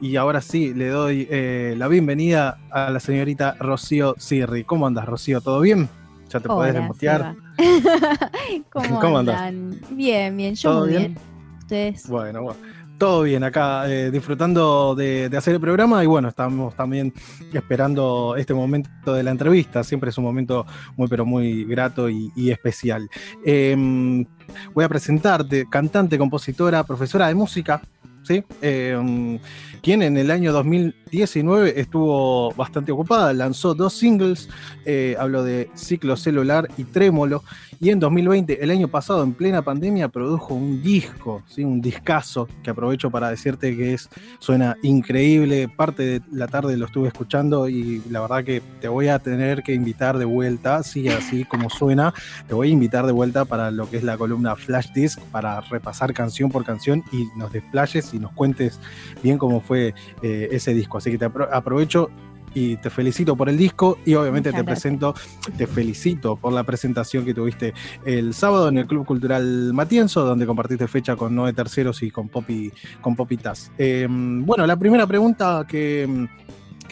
Y ahora sí, le doy eh, la bienvenida a la señorita Rocío Sirri. ¿Cómo andas, Rocío? ¿Todo bien? Ya te podés desmutear. ¿Cómo, andan? Bien, bien, yo muy bien? ¿Ustedes? Bueno, bueno. Todo bien, acá eh, disfrutando de, hacer el programa y bueno, estamos también esperando este momento de la entrevista. Siempre es un momento muy, pero muy grato y, especial. Em, voy a presentarte, cantante, compositora, profesora de música, ¿sí? Em, quien en el año 2019 estuvo bastante ocupada, lanzó dos singles, eh, hablo de Ciclo Celular y Trémolo, y en 2020, el año pasado, en plena pandemia, produjo un disco, ¿sí? un discazo, que aprovecho para decirte que es, suena increíble, parte de la tarde lo estuve escuchando y la verdad que te voy a tener que invitar de vuelta, sí, así como suena, te voy a invitar de vuelta para lo que es la columna Flash Disc, para repasar canción por canción y nos desplayes y nos cuentes bien cómo fue eh, ese disco. Así que te aprovecho y te felicito por el disco y obviamente te presento, te felicito por la presentación que tuviste el sábado en el Club Cultural Matienzo, donde compartiste fecha con Noé Terceros y con Poppy, con Poppy Taz. Em, bueno, la primera pregunta que,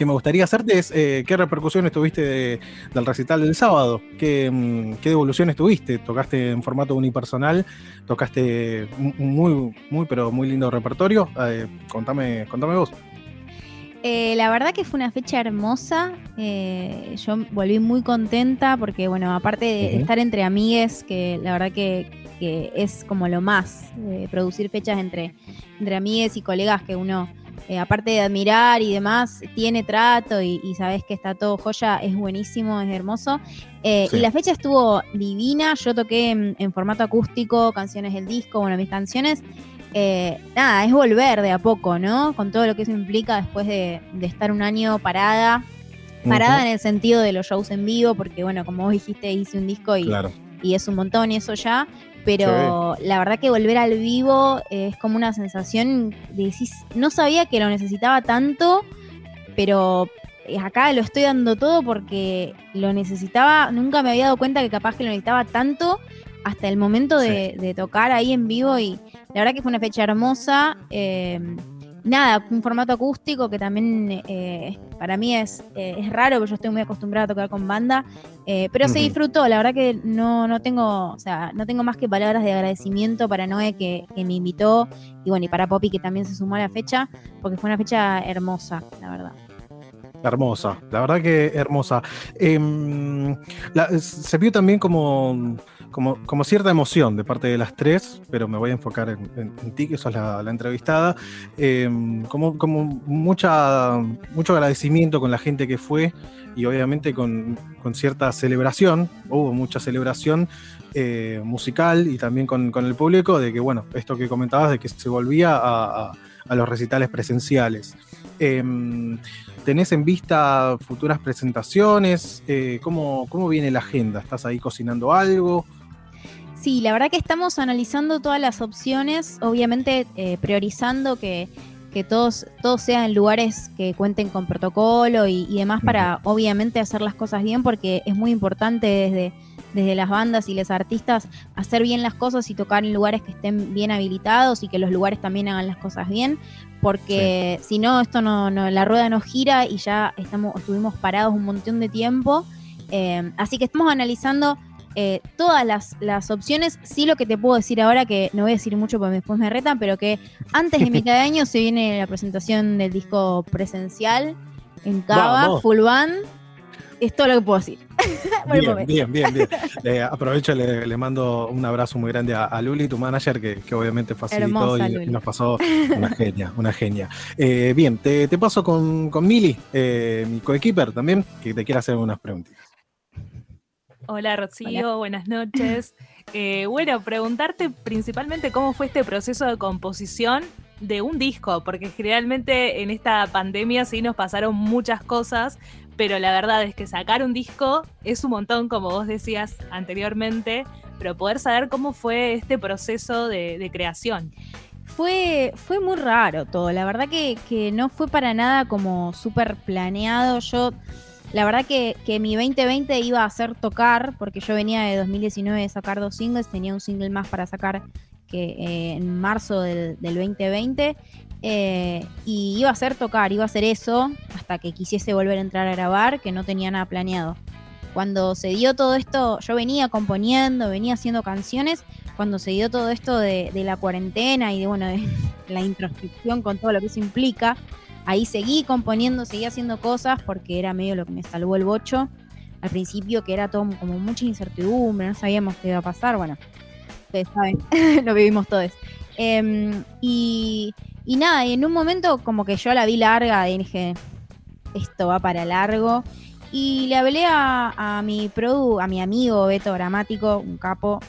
me gustaría hacerte es eh, qué repercusiones tuviste del recital del sábado, ¿Qué, em, qué devoluciones tuviste, tocaste en formato unipersonal, tocaste un muy, muy, pero muy lindo repertorio, eh, contame, contame vos. Eh, la verdad que fue una fecha hermosa. Eh, yo volví muy contenta porque, bueno, aparte de estar entre amigues, que la verdad que, es como lo más, producir fechas entre, entre amigues y colegas que uno, eh, aparte de admirar y demás, tiene trato y, sabes que está todo joya, es buenísimo, es hermoso. Y la fecha estuvo divina. Yo toqué en formato acústico canciones del disco, bueno, mis canciones. Eh, nada, es volver de a poco, ¿no? Con todo lo que eso implica después de, estar un año parada. Parada en el sentido de los shows en vivo, porque bueno, como vos dijiste, hice un disco y, y es un montón y eso ya. Pero la verdad que volver al vivo es como una sensación de decir, no sabía que lo necesitaba tanto, pero acá lo estoy dando todo porque lo necesitaba, nunca me había dado cuenta que capaz que lo necesitaba tanto hasta el momento de, tocar ahí en vivo y la verdad que fue una fecha hermosa. Eh, nada, un formato acústico que también eh, para mí es, eh, es raro, porque yo estoy muy acostumbrada a tocar con banda, pero se disfrutó, la verdad que no, no tengo, o sea, no tengo más que palabras de agradecimiento para Noé que, que, me invitó y bueno, y para Poppy que también se sumó a la fecha, porque fue una fecha hermosa, la verdad. Hermosa, la verdad que hermosa. Em, se vio también como como, cierta emoción de parte de las tres, pero me voy a enfocar en, ti, que sos la, entrevistada, em, como, como mucha, mucho agradecimiento con la gente que fue y obviamente con, cierta celebración, hubo mucha celebración eh, musical y también con, el público de que, bueno, esto que comentabas de que se volvía a, los recitales presenciales. Em, ¿Tenés en vista futuras presentaciones? Eh, ¿cómo, ¿Cómo viene la agenda? ¿Estás ahí cocinando algo? Sí, la verdad que estamos analizando todas las opciones, obviamente eh, priorizando que, todos, todos sean lugares que cuenten con protocolo y, demás para obviamente hacer las cosas bien, porque es muy importante desde, desde las bandas y los artistas hacer bien las cosas y tocar en lugares que estén bien habilitados y que los lugares también hagan las cosas bien, porque si no, esto no, la rueda no gira y ya estamos, estuvimos parados un montón de tiempo. Eh, así que estamos analizando eh, todas las, opciones. Sí, lo que te puedo decir ahora, que no voy a decir mucho porque después me retan, pero que antes de mitad de año se viene la presentación del disco presencial en Cava, Full Band. Es todo lo que puedo decir. bien, bien, bien, bien, aprovecho y le, mando un abrazo muy grande a, Luli, tu manager, que, obviamente facilitó y, nos pasó una genia, una genia. Eh, bien, te, paso con, con Mili, eh, mi coequiper también, que te quiere hacer unas preguntas. Hola Rocío, buenas noches. Eh, bueno, preguntarte principalmente cómo fue este proceso de composición de un disco, porque generalmente en esta pandemia sí nos pasaron muchas cosas, pero la verdad es que sacar un disco es un montón, como vos decías anteriormente, pero poder saber cómo fue este proceso de, creación. Fue, fue muy raro todo, la verdad que, que no fue para nada como súper planeado. Yo la verdad que, mi 2020 iba a ser tocar, porque yo venía de 2019 de sacar dos singles, tenía un single más para sacar que eh, en marzo del, 2020. Eh, y iba a hacer tocar, iba a hacer eso hasta que quisiese volver a entrar a grabar, que no tenía nada planeado. Cuando se dio todo esto, yo venía componiendo, venía haciendo canciones, cuando se dio todo esto de, la cuarentena y de, bueno, de la introspección con todo lo que eso implica, ahí seguí componiendo, seguí haciendo cosas porque era medio lo que me salvó el bocho. Al principio que era todo como mucha incertidumbre, no sabíamos qué iba a pasar, bueno, ustedes saben, lo vivimos todos. Em, y, y nada, y en un momento como que yo la vi larga y dije, esto va para largo. Y le hablé a, mi produ, a mi amigo Beto Gramático, un capo,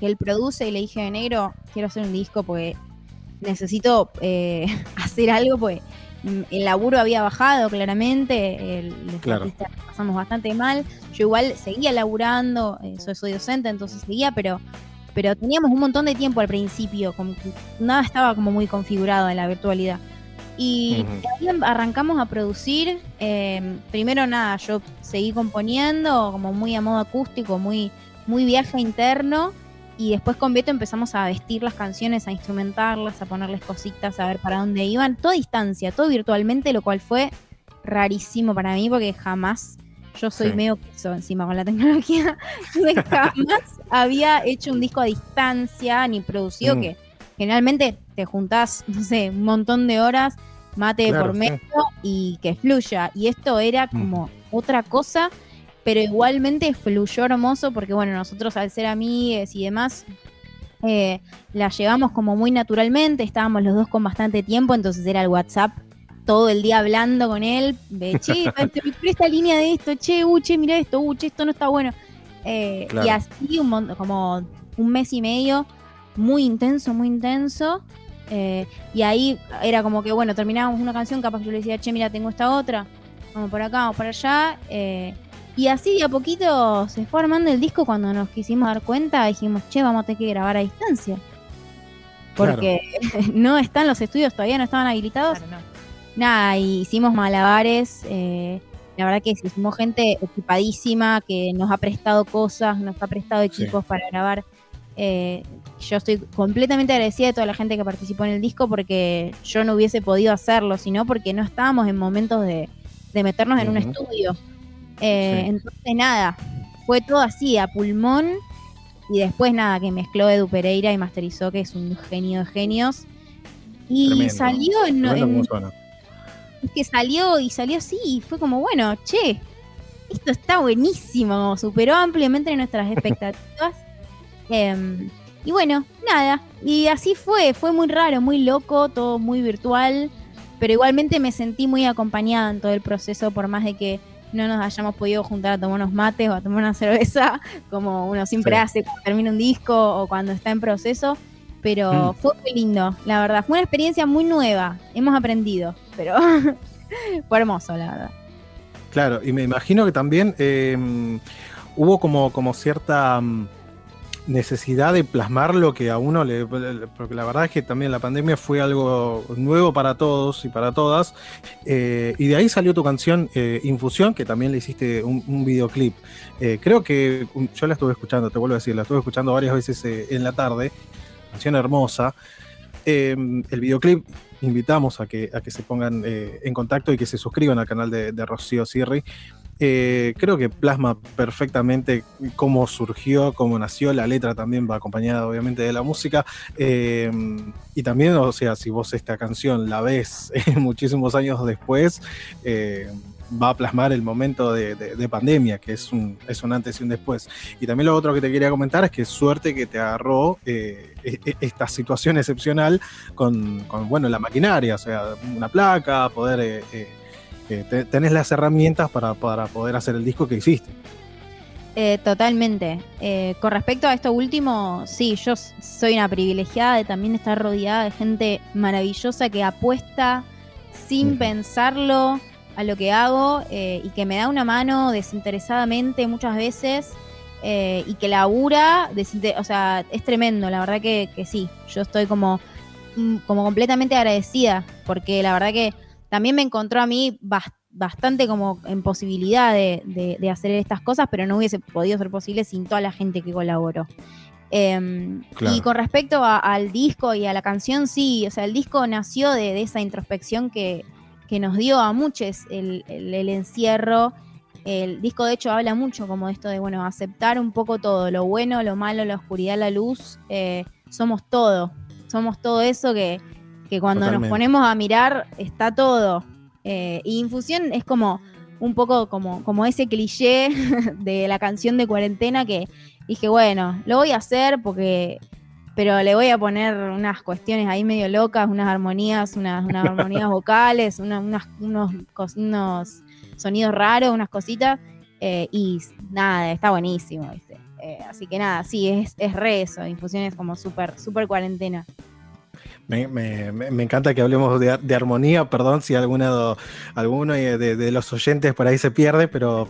que él produce, y le dije, negro, quiero hacer un disco porque necesito eh, hacer algo, pues el laburo había bajado claramente, el, claro. pasamos bastante mal. Yo igual seguía laburando, eh, soy docente, entonces seguía, pero pero teníamos un montón de tiempo al principio, como nada estaba como muy configurado en la virtualidad. Y ahí arrancamos a producir. Em, primero nada, yo seguí componiendo como muy a modo acústico, muy, muy viaje interno. Y después con Beto empezamos a vestir las canciones, a instrumentarlas, a ponerles cositas, a ver para dónde iban. Todo a distancia, todo virtualmente, lo cual fue rarísimo para mí porque jamás yo soy medio queso encima con la tecnología. jamás había hecho un disco a distancia ni producido, mm. que generalmente te juntás, no sé, un montón de horas, mate por medio y que fluya. Y esto era mm. como otra cosa, pero igualmente fluyó hermoso porque, bueno, nosotros al ser amigues y demás, eh, la llevamos como muy naturalmente, estábamos los dos con bastante tiempo, entonces era el WhatsApp todo el día hablando con él, de, che, esta línea de esto, che, uh, che, mira esto, uh, che, esto no está bueno. Eh, y así un como un mes y medio, muy intenso, muy intenso. Eh, y ahí era como que, bueno, terminábamos una canción, capaz que yo le decía, che, mira, tengo esta otra, vamos por acá, vamos por allá. Eh, y así de a poquito se fue armando el disco cuando nos quisimos dar cuenta, dijimos, che, vamos a tener que grabar a distancia. Porque no están los estudios, todavía no estaban habilitados nada, hicimos malabares. Eh, la verdad que hicimos gente equipadísima que nos ha prestado cosas, nos ha prestado equipos para grabar. Eh, yo estoy completamente agradecida de toda la gente que participó en el disco porque yo no hubiese podido hacerlo, sino porque no estábamos en momentos de, meternos en un estudio. Eh, entonces, nada, fue todo así, a pulmón. Y después, nada, que mezcló Edu Pereira y masterizó, que es un genio de genios. Y salió en, que salió y salió así y fue como, bueno, che, esto está buenísimo, superó ampliamente nuestras expectativas. Em, y bueno, nada, y así fue, fue muy raro, muy loco, todo muy virtual, pero igualmente me sentí muy acompañada en todo el proceso, por más de que no nos hayamos podido juntar a tomar unos mates o a tomar una cerveza, como uno siempre hace cuando termina un disco o cuando está en proceso pero mm. fue muy lindo, la verdad. Fue una experiencia muy nueva, hemos aprendido, pero fue hermoso, la verdad. Claro, y me imagino que también em, hubo como, como cierta mm, necesidad de plasmar lo que a uno le. Porque la verdad es que también la pandemia fue algo nuevo para todos y para todas. Eh, y de ahí salió tu canción eh, Infusión, que también le hiciste un, videoclip. Eh, creo que um, yo la estuve escuchando, te vuelvo a decir, la estuve escuchando varias veces en la tarde canción hermosa. Em, el videoclip invitamos a que, a que se pongan eh, en contacto y que se suscriban al canal de, Rocío Sirri. Eh, creo que plasma perfectamente cómo surgió, cómo nació. La letra también va acompañada, obviamente, de la música. Em, y también, o sea, si vos esta canción la ves muchísimos años después, eh, va a plasmar el momento de, pandemia, que es un, es un antes y un después. Y también lo otro que te quería comentar es que suerte que te agarró eh, e, e, esta situación excepcional con, bueno, la maquinaria, o sea, una placa, poder... Eh, eh, tenés las herramientas para, para, poder hacer el disco que hiciste. totalmente. con respecto a esto último, sí, yo soy una privilegiada de también estar rodeada de gente maravillosa que apuesta sin pensarlo a lo que hago eh, y que me da una mano desinteresadamente muchas veces eh, y que labura, o sea, es tremendo, la verdad que, sí, yo estoy como, mm, como completamente agradecida porque la verdad que también me encontró a mí bastante como en posibilidad de, hacer estas cosas, pero no hubiese podido ser posible sin toda la gente que colaboró. Em, y con respecto al disco y a la canción, sí, o sea, el disco nació de, esa introspección que, nos dio a muchos el, encierro. El disco, de hecho, habla mucho como esto de, bueno, aceptar un poco todo, lo bueno, lo malo, la oscuridad, la luz. Eh, somos todo, somos todo eso que, cuando nos ponemos a mirar está todo. Eh, y Infusión es como un poco como, como ese cliché de la canción de cuarentena que dije, bueno, lo voy a hacer porque, pero le voy a poner unas cuestiones ahí medio locas, unas armonías, unas, armonías vocales, unos, unos sonidos raros, unas cositas, eh, y nada, está buenísimo, eh, así que nada, sí, es, es re eso, infusiones como súper, súper cuarentena. Me, encanta que hablemos de, armonía, perdón si alguno, alguno de, los oyentes por ahí se pierde, pero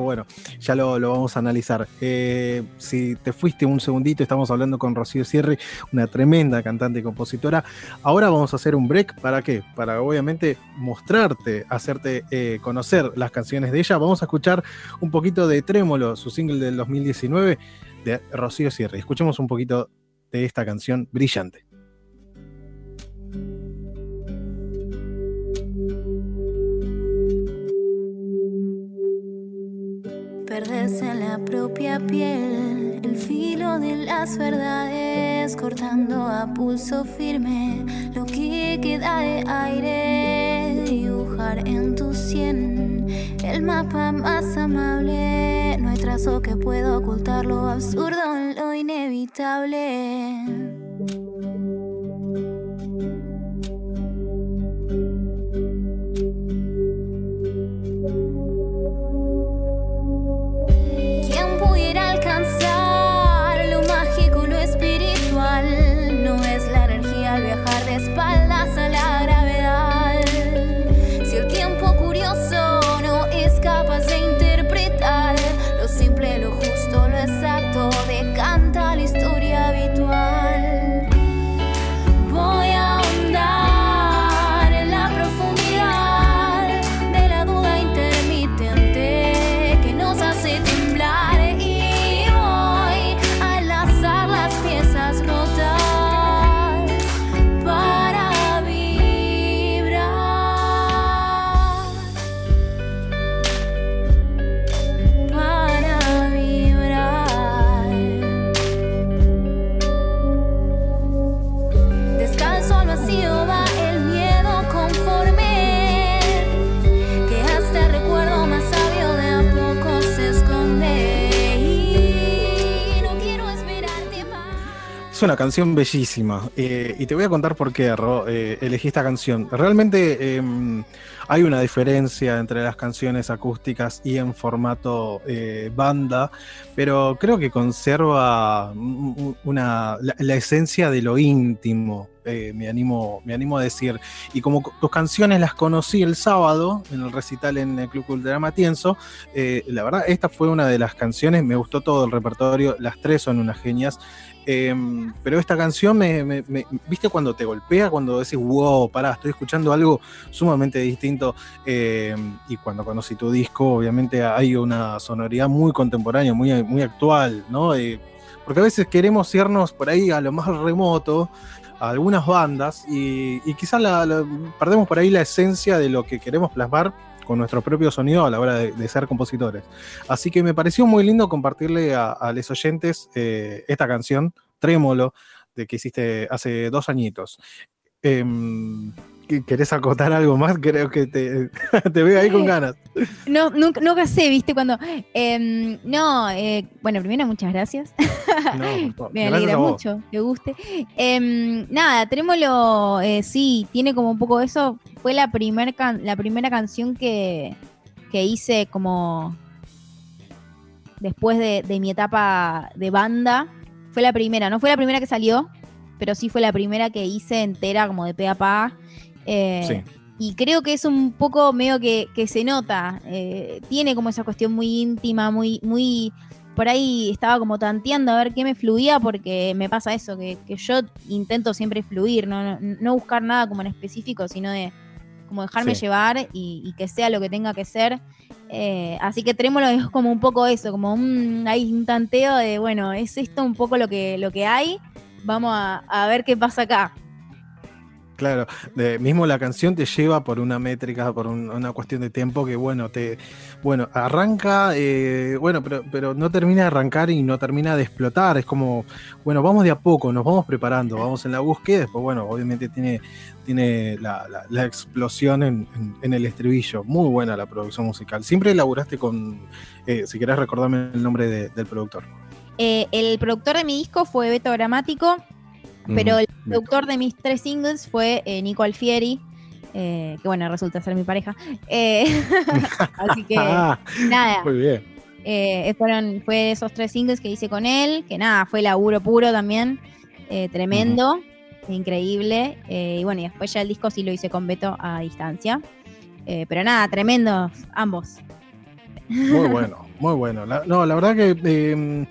bueno, ya lo, vamos a analizar. Eh, si te fuiste un segundito, estamos hablando con Rocío Sierri, una tremenda cantante y compositora. Ahora vamos a hacer un break, ¿para qué? Para obviamente mostrarte, hacerte eh, conocer las canciones de ella. Vamos a escuchar un poquito de Trémolo, su single del 2019 de Rocío Sierri. Escuchemos un poquito de esta canción brillante. Perdes en la propia piel el filo de las verdades, cortando a pulso firme lo que queda de aire, dibujar en tu sien el mapa más amable. No hay trazo que pueda ocultar lo absurdo, lo inevitable. Es una canción bellísima eh, y te voy a contar por qué eh, elegí esta canción. Realmente em, hay una diferencia entre las canciones acústicas y en formato eh, banda, pero creo que conserva una, la, esencia de lo íntimo, me, animo, me animo a decir. Y como tus canciones las conocí el sábado en el recital en el Club Cultural Matienzo, la verdad esta fue una de las canciones, me gustó todo el repertorio, las tres son unas genias. Em, pero esta canción me, ¿Viste cuando te golpea? Cuando decís, wow, pará, estoy escuchando algo sumamente distinto. Em, y cuando conocí tu disco, obviamente hay una sonoridad muy contemporánea, muy, muy actual, ¿no? Eh, porque a veces queremos irnos por ahí a lo más remoto, a algunas bandas, y, quizás perdemos por ahí la esencia de lo que queremos plasmar con nuestro propio sonido a la hora de, ser compositores. Así que me pareció muy lindo compartirle a, los oyentes eh, esta canción, Trémolo, de que hiciste hace dos añitos. Em, ¿Querés acotar algo más? Creo que te, te veo ahí con ganas. No, nunca, nunca sé, viste, cuando. Em, no, eh, bueno, primero, muchas gracias. Me alegra mucho, que guste. Em, nada, Trémolo, eh, sí, tiene como un poco eso. Fue la, primer la primera canción que, que hice como. Después de, de mi etapa de banda. Fue la primera, no fue la primera que salió, pero sí fue la primera que hice entera, como de pe a pa. Eh, y creo que es un poco medio que, se nota. Eh, tiene como esa cuestión muy íntima, muy, muy. Por ahí estaba como tanteando a ver qué me fluía, porque me pasa eso, que, yo intento siempre fluir, ¿no? No, buscar nada como en específico, sino de como dejarme llevar y, que sea lo que tenga que ser. Eh, así que Trémolo es como un poco eso, como un, hay un tanteo de, bueno, es esto un poco lo que, lo que hay, vamos a ver qué pasa acá. Claro, de, mismo la canción te lleva por una métrica, por una cuestión de tiempo que, bueno, te, bueno, arranca, eh, bueno, pero, pero no termina de arrancar y no termina de explotar. Es como, bueno, vamos de a poco, nos vamos preparando, vamos en la búsqueda, después, bueno, obviamente tiene, tiene la, explosión en, el estribillo. Muy buena la producción musical. Siempre elaboraste con, eh, si querés recordarme el nombre del productor. Eh, el productor de mi disco fue Beto Gramático pero el productor de mis tres singles fue eh, Nico Alfieri, eh, que bueno, resulta ser mi pareja. Eh, así que nada. Muy bien. fueron, fue esos tres singles que hice con él, que nada, fue laburo puro también, tremendo, increíble. y bueno, y después ya el disco sí lo hice con Beto a distancia. pero nada, tremendos ambos. Muy bueno, muy bueno. no, la verdad que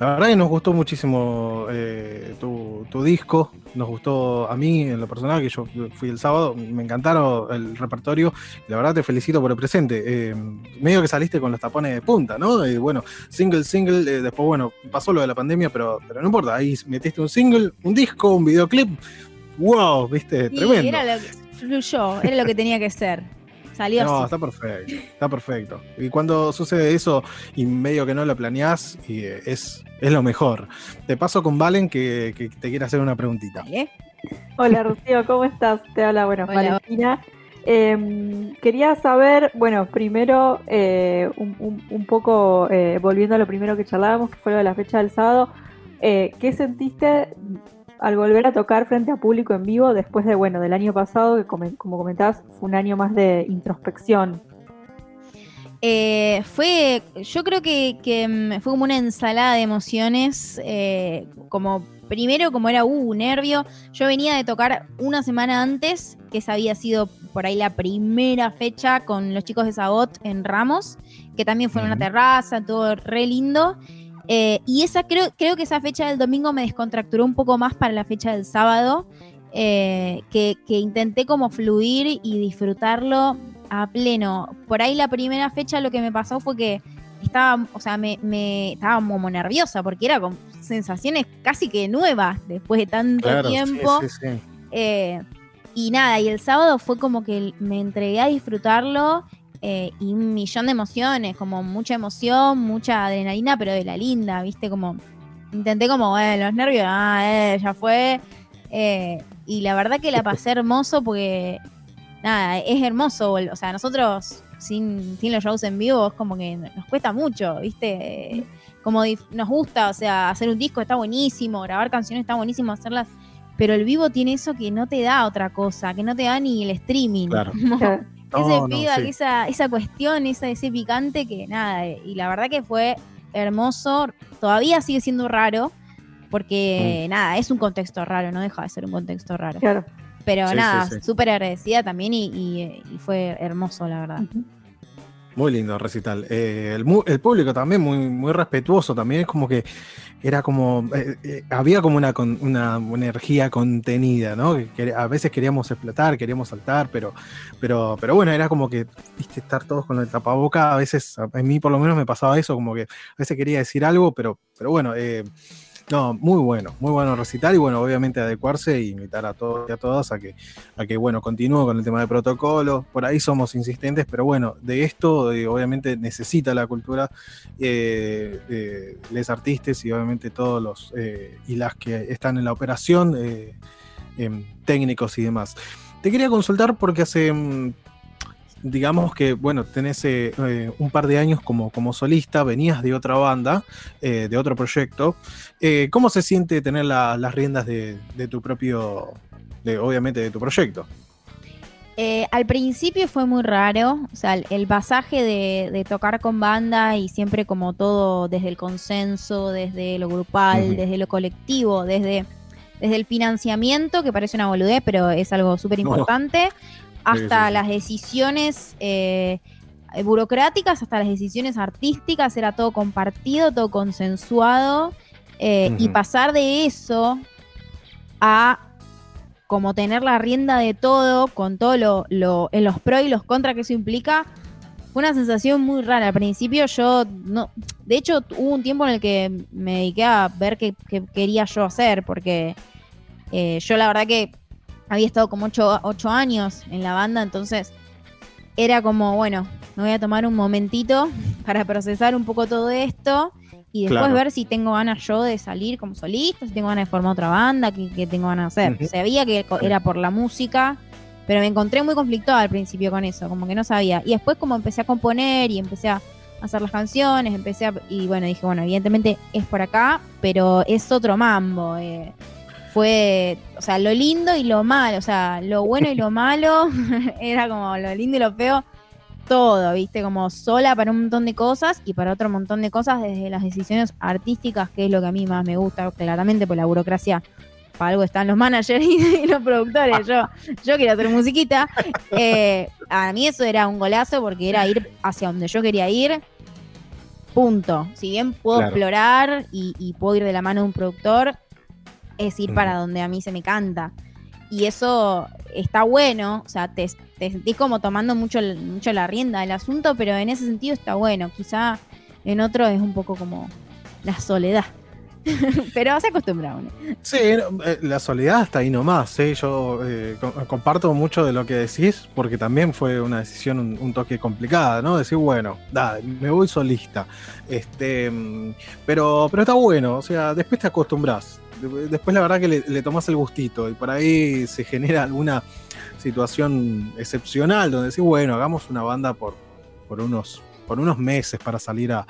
la verdad que nos gustó muchísimo eh, tu, disco, nos gustó a mí en lo personal, que yo fui el sábado, me encantaron el repertorio, la verdad te felicito por el presente. Eh, medio que saliste con los tapones de punta, ¿no? Eh, bueno, single, single, después, bueno, pasó lo de la pandemia, pero, pero no importa, ahí metiste un single, un disco, un videoclip, wow, viste, tremendo. Era lo que fluyó, era lo que tenía que ser. Salió no, está perfecto, está perfecto. Y cuando sucede eso y medio que no lo planeás, y es, es lo mejor. Te paso con Valen que, te quiere hacer una preguntita. Hola Rocío, ¿cómo estás? Te habla, bueno, Valentina. Em, quería saber, bueno, primero, eh, un, poco, eh, volviendo a lo primero que charlábamos, que fue lo de la fecha del sábado, eh, ¿qué sentiste al volver a tocar frente a público en vivo después de, bueno, del año pasado, que como, comentabas, fue un año más de introspección. Eh, fue, yo creo que, mm, fue como una ensalada de emociones, eh, como primero como era uh, nervio, yo venía de tocar una semana antes, que esa había sido por ahí la primera fecha con los chicos de Sabot en Ramos, que también fue en una terraza, todo re lindo. Eh, y esa creo, creo que esa fecha del domingo me descontracturó un poco más para la fecha del sábado, eh, que, intenté como fluir y disfrutarlo a pleno. Por ahí la primera fecha lo que me pasó fue que estaba, o sea, me, estaba como nerviosa porque era con sensaciones casi que nuevas después de tanto tiempo. Eh, y nada, y el sábado fue como que me entregué a disfrutarlo eh, y un millón de emociones, como mucha emoción, mucha adrenalina, pero de la linda, ¿viste? Como intenté como, eh, los nervios, ah, eh, ya fue. Eh, y la verdad que la pasé hermoso porque, nada, es hermoso. O sea, nosotros sin, sin los shows en vivo es como que nos cuesta mucho, ¿viste? Como nos gusta, o sea, hacer un disco está buenísimo, grabar canciones está buenísimo, hacerlas pero el vivo tiene eso que no te da otra cosa, que no te da ni el streaming. Claro. ese esa, esa cuestión, esa, ese picante que nada, y la verdad que fue hermoso, todavía sigue siendo raro, porque mm. nada, es un contexto raro, no deja de ser un contexto raro. Claro. Pero nada, súper agradecida también y, fue hermoso, la verdad. Muy lindo recital. Eh, el, público también muy, muy respetuoso, también es como que era como, eh, eh, había como una, una, energía contenida, ¿no? Que, a veces queríamos explotar, queríamos saltar, pero, pero, pero bueno, era como que, viste, estar todos con el tapaboca, a veces, a mí por lo menos me pasaba eso, como que a veces quería decir algo, pero, pero bueno, eh, no, muy bueno, muy bueno recitar y bueno, obviamente adecuarse e invitar a todos y a todas a que, a que bueno, continúe con el tema de protocolo. Por ahí somos insistentes, pero bueno, de esto obviamente necesita la cultura, eh, les artistas y obviamente todos los eh, y las que están en la operación, eh, técnicos y demás. Te quería consultar porque hace mm, digamos que, bueno, tenés eh, eh, un par de años como, como solista, venías de otra banda, eh, de otro proyecto. ¿Cómo se siente tener las riendas de, tu propio, de, obviamente, de tu proyecto? al principio fue muy raro, o sea, el, pasaje de, tocar con banda y siempre como todo desde el consenso, desde lo grupal, desde lo colectivo, desde, desde el financiamiento, que parece una boludez, pero es algo súper importante, hasta las decisiones eh, burocráticas, hasta las decisiones artísticas, era todo compartido, todo consensuado, eh, y pasar de eso a como tener la rienda de todo, con todo lo, en los pros y los contras que eso implica, fue una sensación muy rara. Al principio yo no, de hecho hubo un tiempo en el que me dediqué a ver qué, quería yo hacer, porque eh, yo la verdad que había estado como ocho, años en la banda, entonces era como, bueno, me voy a tomar un momentito para procesar un poco todo esto y después ver si tengo ganas yo de salir como solista, si tengo ganas de formar otra banda, qué, tengo ganas de hacer. Sabía que era por la música, pero me encontré muy conflictuada al principio con eso, como que no sabía. Y después como empecé a componer y empecé a hacer las canciones, empecé a... Y bueno, dije, bueno, evidentemente es por acá, pero es otro mambo. Eh. Fue, o sea, lo lindo y lo malo, o sea, lo bueno y lo malo, era como lo lindo y lo feo, todo, viste, como sola para un montón de cosas y para otro montón de cosas, desde las decisiones artísticas, que es lo que a mí más me gusta, claramente, por la burocracia para algo están los managers y, los productores. Yo, yo quiero hacer musiquita. Eh, a mí eso era un golazo porque era ir hacia donde yo quería ir. Punto. Si bien puedo explorar y, puedo ir de la mano de un productor, es ir para donde a mí se me canta. Y eso está bueno, o sea, te, te sentís como tomando mucho, mucho la rienda del asunto, pero en ese sentido está bueno. Quizá en otro es un poco como la soledad. Pero se acostumbra uno. Sí, eh, la soledad está ahí nomás. ¿eh? Yo eh, comparto mucho de lo que decís, porque también fue una decisión un, toque complicada, ¿no? Decir, bueno, da, me voy solista. Este, pero, pero está bueno, o sea, después te acostumbras. Después la verdad que le, le tomás el gustito y por ahí se genera alguna situación excepcional donde decís, bueno, hagamos una banda por, por unos por unos meses para salir a,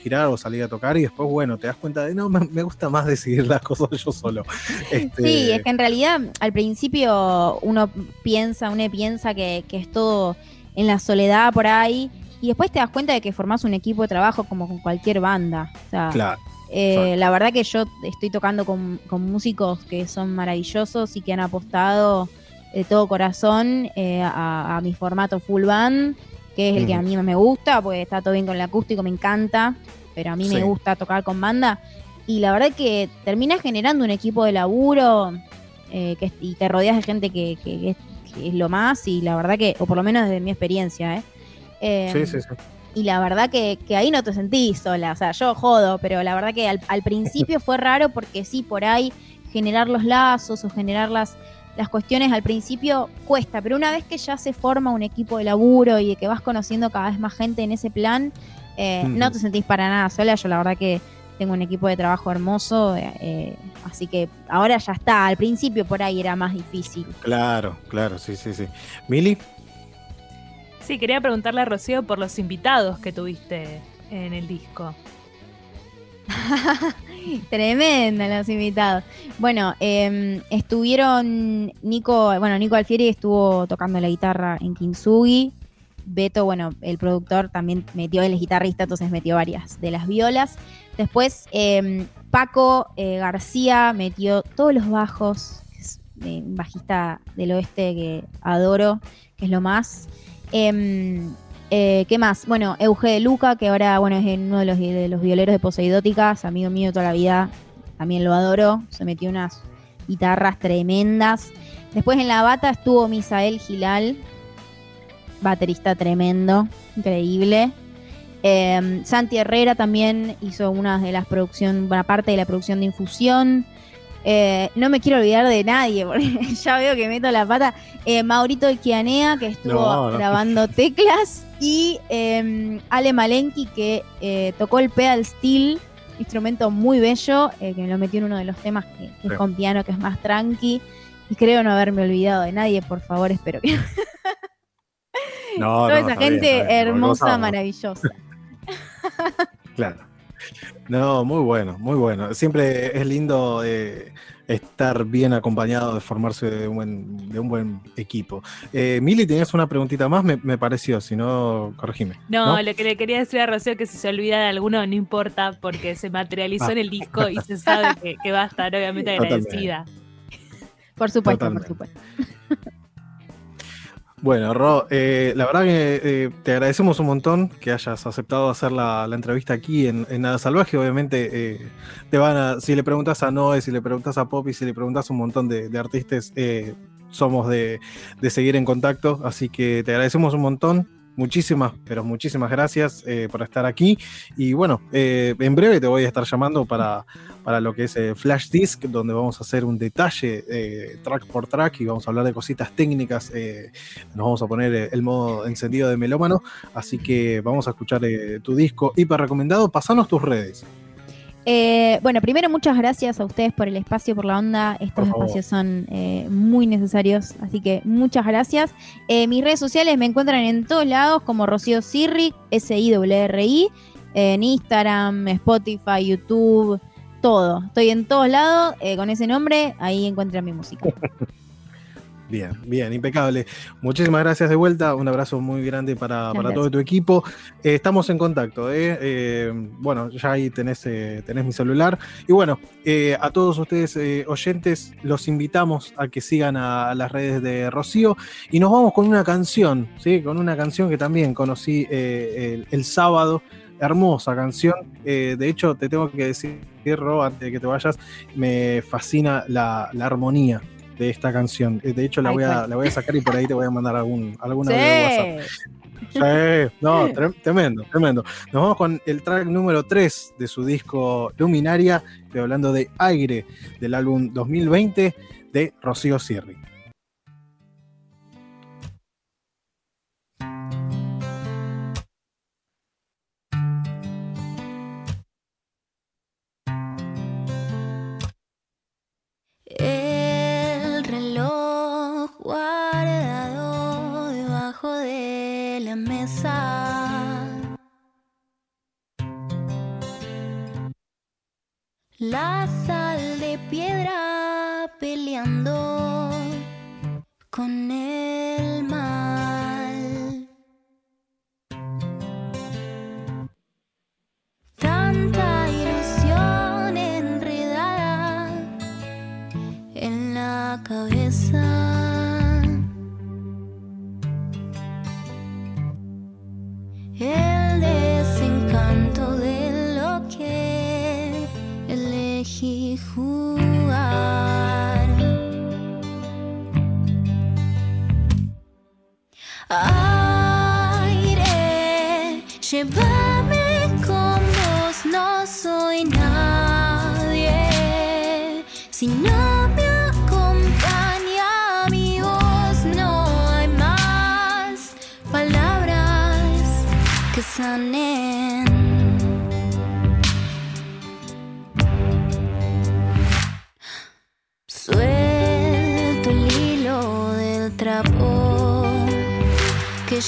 girar o salir a tocar y después, bueno, te das cuenta de, no, me, gusta más decidir las cosas yo solo. Este... Sí, es que en realidad al principio uno piensa, uno piensa que, es todo en la soledad por ahí y después te das cuenta de que formás un equipo de trabajo como con cualquier banda. claro. Eh, la verdad que yo estoy tocando con, músicos que son maravillosos y que han apostado de todo corazón eh, a, a, mi formato full band que es el que a mí me gusta, porque está todo bien con el acústico, me encanta, pero a mí me gusta tocar con banda. Y la verdad que terminas generando un equipo de laburo eh, que, y te rodeas de gente que, es, lo más, y la verdad que, o por lo menos desde mi experiencia, ¿eh? Em, sí, sí, sí. Y la verdad que, ahí no te sentís sola, o sea, yo jodo, pero la verdad que al, al principio fue raro porque sí, por ahí generar los lazos o generar las, las cuestiones al principio cuesta, pero una vez que ya se forma un equipo de laburo y que vas conociendo cada vez más gente en ese plan, eh, no te sentís para nada sola. Yo la verdad que tengo un equipo de trabajo hermoso, eh, eh, así que ahora ya está. Al principio por ahí era más difícil. Claro, claro, sí, sí, sí. Mili. Sí, quería preguntarle a Rocío por los invitados que tuviste en el disco. Tremendo los invitados. Bueno, em, estuvieron Nico, bueno, Nico Alfieri estuvo tocando la guitarra en Kintsugi. Beto, bueno, el productor también metió, el guitarrista, entonces metió varias de las violas. Después em, Paco eh, García metió todos los bajos, es eh, un bajista del oeste que adoro, que es lo más. Em, eh, ¿Qué más? Bueno, Euge de Luca, que ahora bueno, es uno de los, de los violeros de Poseidóticas, amigo mío toda la vida, también lo adoro. Se metió unas guitarras tremendas. Después en la bata estuvo Misael Gilal, baterista tremendo, increíble. Em, Santi Herrera también hizo una de las producción, una parte de la producción de Infusión. Eh, no me quiero olvidar de nadie, porque ya veo que meto la pata. Eh, Maurito Kianea, que estuvo grabando teclas. Y eh, Ale Malenki, que eh, tocó el pedal steel, instrumento muy bello, que me lo metió en uno de los temas que, es con piano, que es más tranqui. Y creo no haberme olvidado de nadie, por favor, espero que. Toda esa gente hermosa, maravillosa. claro. No, muy bueno, muy bueno. Siempre es lindo eh, estar bien acompañado, de formarse de un buen, equipo. Eh, Mili, tenías una preguntita más, me, pareció, si no, corregime. No, lo que le quería decir a Rocío que si se olvida de alguno, no importa, porque se materializó en el disco y se sabe que, va a estar obviamente agradecida. Por supuesto, por supuesto. Bueno, Ro, eh, la verdad que eh, te agradecemos un montón que hayas aceptado hacer la, entrevista aquí en, Nada Salvaje. Obviamente, eh, te van a, si le preguntas a Noé, si le preguntas a Poppy, si le preguntas a un montón de, artistas, somos de, seguir en contacto. Así que te agradecemos un montón. Muchísimas, pero muchísimas gracias eh, por estar aquí. Y bueno, eh, en breve te voy a estar llamando para, para lo que es Flash Disc, donde vamos a hacer un detalle track por track y vamos a hablar de cositas técnicas. nos vamos a poner el modo encendido de melómano. Así que vamos a escuchar tu disco hiper recomendado. Pasanos tus redes. Eh, bueno, primero muchas gracias a ustedes por el espacio, por la onda. Estos espacios son eh, muy necesarios, así que muchas gracias. Eh, mis redes sociales me encuentran en todos lados como Rocío Sirri, S-I-W-R-I, en Instagram, Spotify, YouTube, todo. Estoy en todos lados con ese nombre, ahí encuentran mi música. Bien, bien, impecable. Muchísimas gracias de vuelta. Un abrazo muy grande para, todo tu equipo. Eh, estamos en contacto. ¿eh? ¿eh? bueno, ya ahí tenés, eh, tenés mi celular. Y bueno, a todos ustedes oyentes, los invitamos a que sigan a, las redes de Rocío. Y nos vamos con una canción, ¿sí? con una canción que también conocí el, sábado. Hermosa canción. de hecho, te tengo que decir, Ro, antes de que te vayas, me fascina la, la armonía de esta canción. Eh, de hecho, la, voy a, la voy a sacar y por ahí te voy a mandar algún, alguna de WhatsApp. Sí, no, tremendo, tremendo. Nos vamos con el track número 3 de su disco Luminaria, estoy hablando de Aire, del álbum 2020 de Rocío Sierri. La sal de piedra peleando con el del trapo que